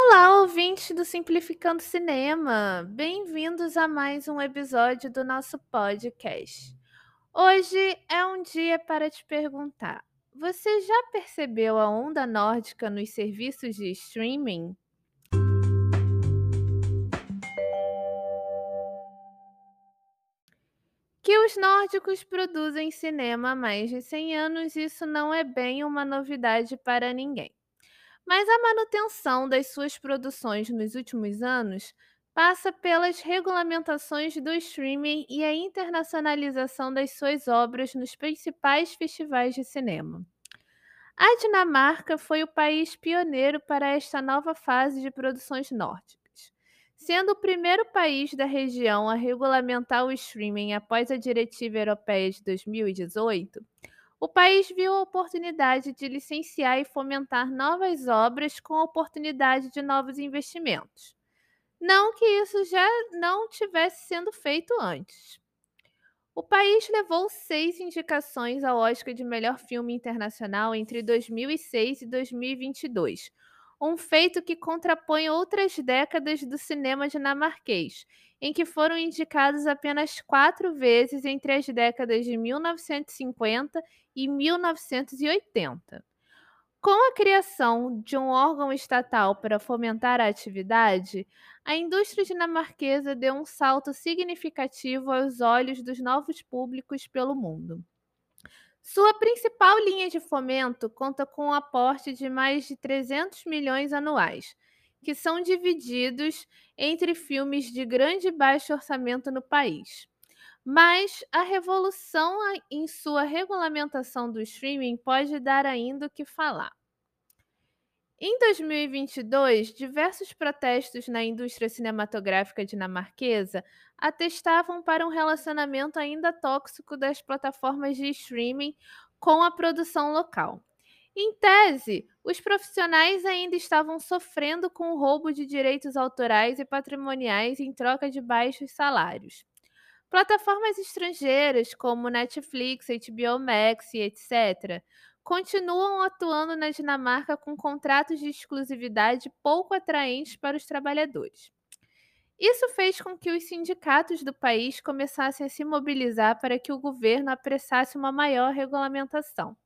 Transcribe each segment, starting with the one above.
Olá, ouvintes do Simplificando Cinema! Bem-vindos a mais um episódio do nosso podcast. Hoje é um dia para te perguntar: você já percebeu a onda nórdica nos serviços de streaming? Que os nórdicos produzem cinema há mais de 100 anos, isso não é bem uma novidade para ninguém. Mas a manutenção das suas produções nos últimos anos passa pelas regulamentações do streaming e a internacionalização das suas obras nos principais festivais de cinema. A Dinamarca foi o país pioneiro para esta nova fase de produções nórdicas. Sendo o primeiro país da região a regulamentar o streaming após a Diretiva Europeia de 2018, o país viu a oportunidade de licenciar e fomentar novas obras com a oportunidade de novos investimentos. Não que isso já não tivesse sendo feito antes. O país levou seis indicações ao Oscar de Melhor Filme Internacional entre 2006 e 2022, um feito que contrapõe outras décadas do cinema dinamarquês, em que foram indicados apenas quatro vezes entre as décadas de 1950 e 1980. Com a criação de um órgão estatal para fomentar a atividade, a indústria dinamarquesa deu um salto significativo aos olhos dos novos públicos pelo mundo. Sua principal linha de fomento conta com um aporte de mais de 300 milhões anuais, que são divididos entre filmes de grande e baixo orçamento no país. Mas a revolução em sua regulamentação do streaming pode dar ainda o que falar. Em 2022, diversos protestos na indústria cinematográfica dinamarquesa atestavam para um relacionamento ainda tóxico das plataformas de streaming com a produção local. Em tese, os profissionais ainda estavam sofrendo com o roubo de direitos autorais e patrimoniais em troca de baixos salários. Plataformas estrangeiras como Netflix, HBO Max e etc continuam atuando na Dinamarca com contratos de exclusividade pouco atraentes para os trabalhadores. Isso fez com que os sindicatos do país começassem a se mobilizar para que o governo apressasse uma maior regulamentação.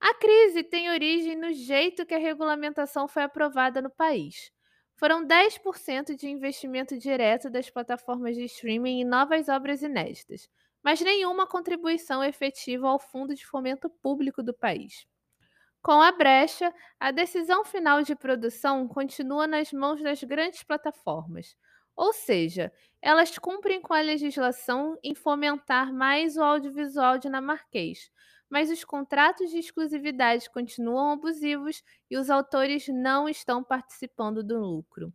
A crise tem origem no jeito que a regulamentação foi aprovada no país. Foram 10% de investimento direto das plataformas de streaming em novas obras inéditas, mas nenhuma contribuição efetiva ao Fundo de Fomento Público do país. Com a brecha, a decisão final de produção continua nas mãos das grandes plataformas, ou seja, elas cumprem com a legislação em fomentar mais o audiovisual dinamarquês, mas os contratos de exclusividade continuam abusivos e os autores não estão participando do lucro.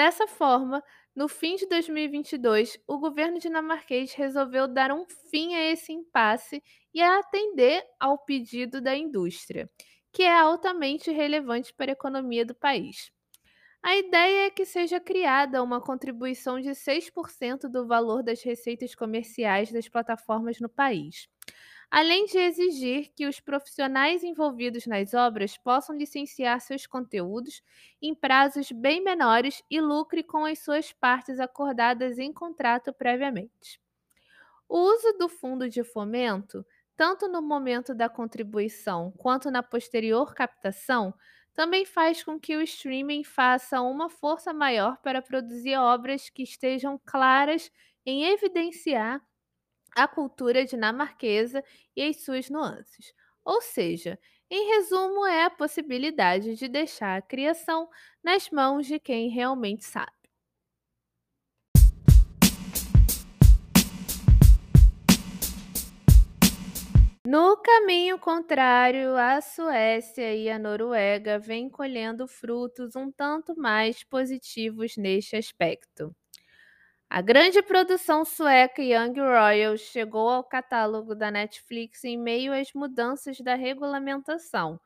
Dessa forma, no fim de 2022, o governo dinamarquês resolveu dar um fim a esse impasse e atender ao pedido da indústria, que é altamente relevante para a economia do país. A ideia é que seja criada uma contribuição de 6% do valor das receitas comerciais das plataformas no país além de exigir que os profissionais envolvidos nas obras possam licenciar seus conteúdos em prazos bem menores e lucre com as suas partes acordadas em contrato previamente. O uso do fundo de fomento, tanto no momento da contribuição quanto na posterior captação, também faz com que o streaming faça uma força maior para produzir obras que estejam claras em evidenciar a cultura dinamarquesa e as suas nuances. Ou seja, em resumo, é a possibilidade de deixar a criação nas mãos de quem realmente sabe. No caminho contrário, a Suécia e a Noruega vêm colhendo frutos um tanto mais positivos neste aspecto. A grande produção sueca Young Royals chegou ao catálogo da Netflix em meio às mudanças da regulamentação,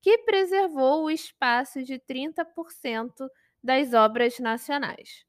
que preservou o espaço de 30% das obras nacionais.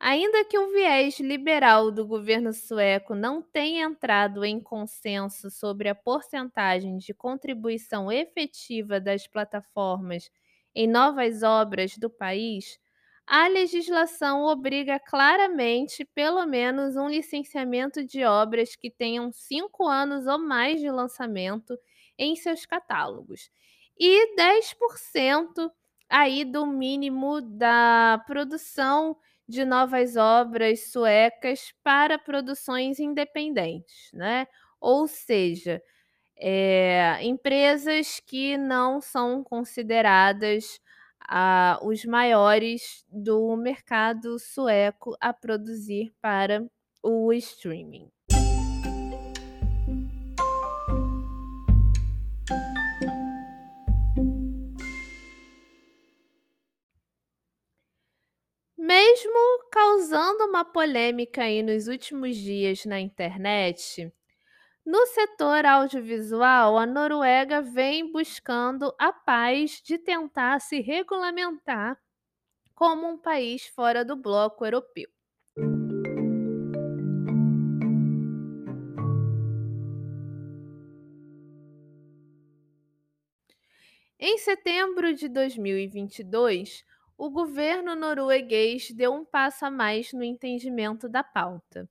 Ainda que o viés liberal do governo sueco não tenha entrado em consenso sobre a porcentagem de contribuição efetiva das plataformas em novas obras do país, a legislação obriga claramente pelo menos um licenciamento de obras que tenham cinco anos ou mais de lançamento em seus catálogos e 10% aí do mínimo da produção de novas obras suecas para produções independentes, né? Ou seja, eh, empresas que não são consideradas os maiores do mercado sueco a produzir para o streaming. Mesmo causando uma polêmica aí nos últimos dias na internet, no setor audiovisual, a Noruega vem buscando a paz de tentar se regulamentar como um país fora do bloco europeu. Em setembro de 2022, o governo norueguês deu um passo a mais no entendimento da pauta.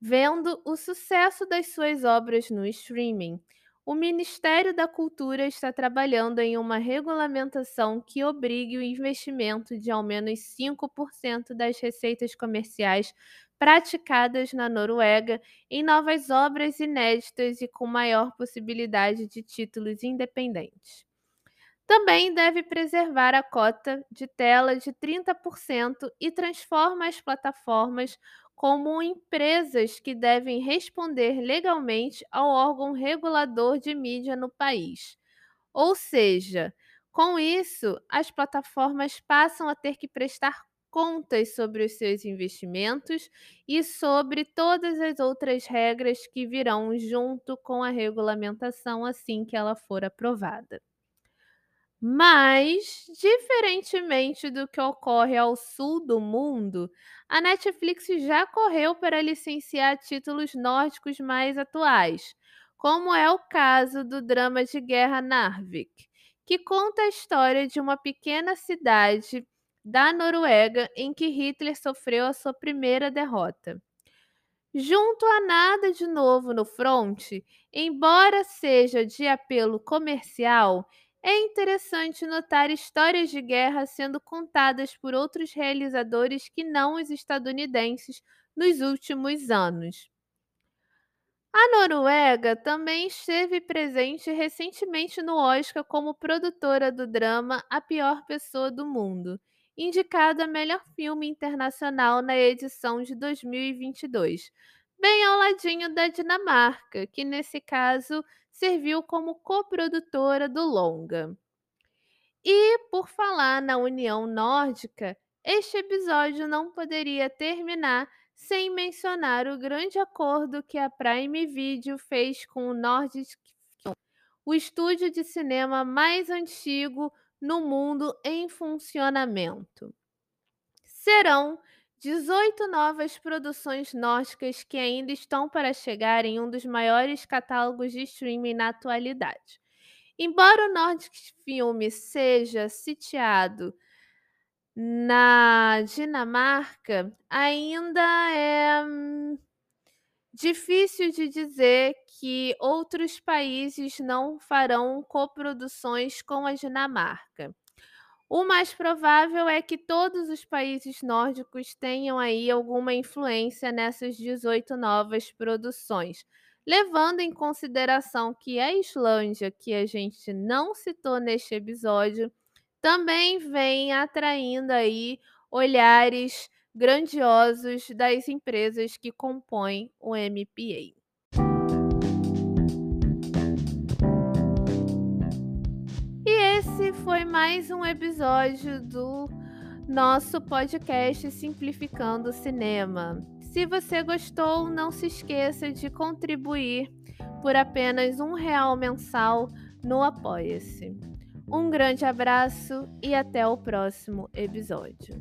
Vendo o sucesso das suas obras no streaming, o Ministério da Cultura está trabalhando em uma regulamentação que obrigue o investimento de ao menos 5% das receitas comerciais praticadas na Noruega em novas obras inéditas e com maior possibilidade de títulos independentes. Também deve preservar a cota de tela de 30% e transforma as plataformas como empresas que devem responder legalmente ao órgão regulador de mídia no país. Ou seja, com isso, as plataformas passam a ter que prestar contas sobre os seus investimentos e sobre todas as outras regras que virão junto com a regulamentação assim que ela for aprovada. Mas, diferentemente do que ocorre ao sul do mundo, a Netflix já correu para licenciar títulos nórdicos mais atuais, como é o caso do drama de guerra Narvik, que conta a história de uma pequena cidade da Noruega em que Hitler sofreu a sua primeira derrota. Junto a nada de novo no fronte, embora seja de apelo comercial, é interessante notar histórias de guerra sendo contadas por outros realizadores que não os estadunidenses nos últimos anos. A Noruega também esteve presente recentemente no Oscar como produtora do drama A Pior Pessoa do Mundo, indicado a melhor filme internacional na edição de 2022, bem ao ladinho da Dinamarca, que nesse caso serviu como coprodutora do longa. E por falar na União Nórdica, este episódio não poderia terminar sem mencionar o grande acordo que a Prime Video fez com o Nordic Film, o estúdio de cinema mais antigo no mundo em funcionamento. Serão 18 novas produções nórdicas que ainda estão para chegar em um dos maiores catálogos de streaming na atualidade. Embora o Nordic Film seja sitiado na Dinamarca, ainda é hum, difícil de dizer que outros países não farão coproduções com a Dinamarca. O mais provável é que todos os países nórdicos tenham aí alguma influência nessas 18 novas produções, levando em consideração que a Islândia, que a gente não citou neste episódio, também vem atraindo aí olhares grandiosos das empresas que compõem o MPA. Foi mais um episódio do nosso podcast Simplificando o Cinema. Se você gostou, não se esqueça de contribuir por apenas um real mensal no Apoia-se. Um grande abraço e até o próximo episódio.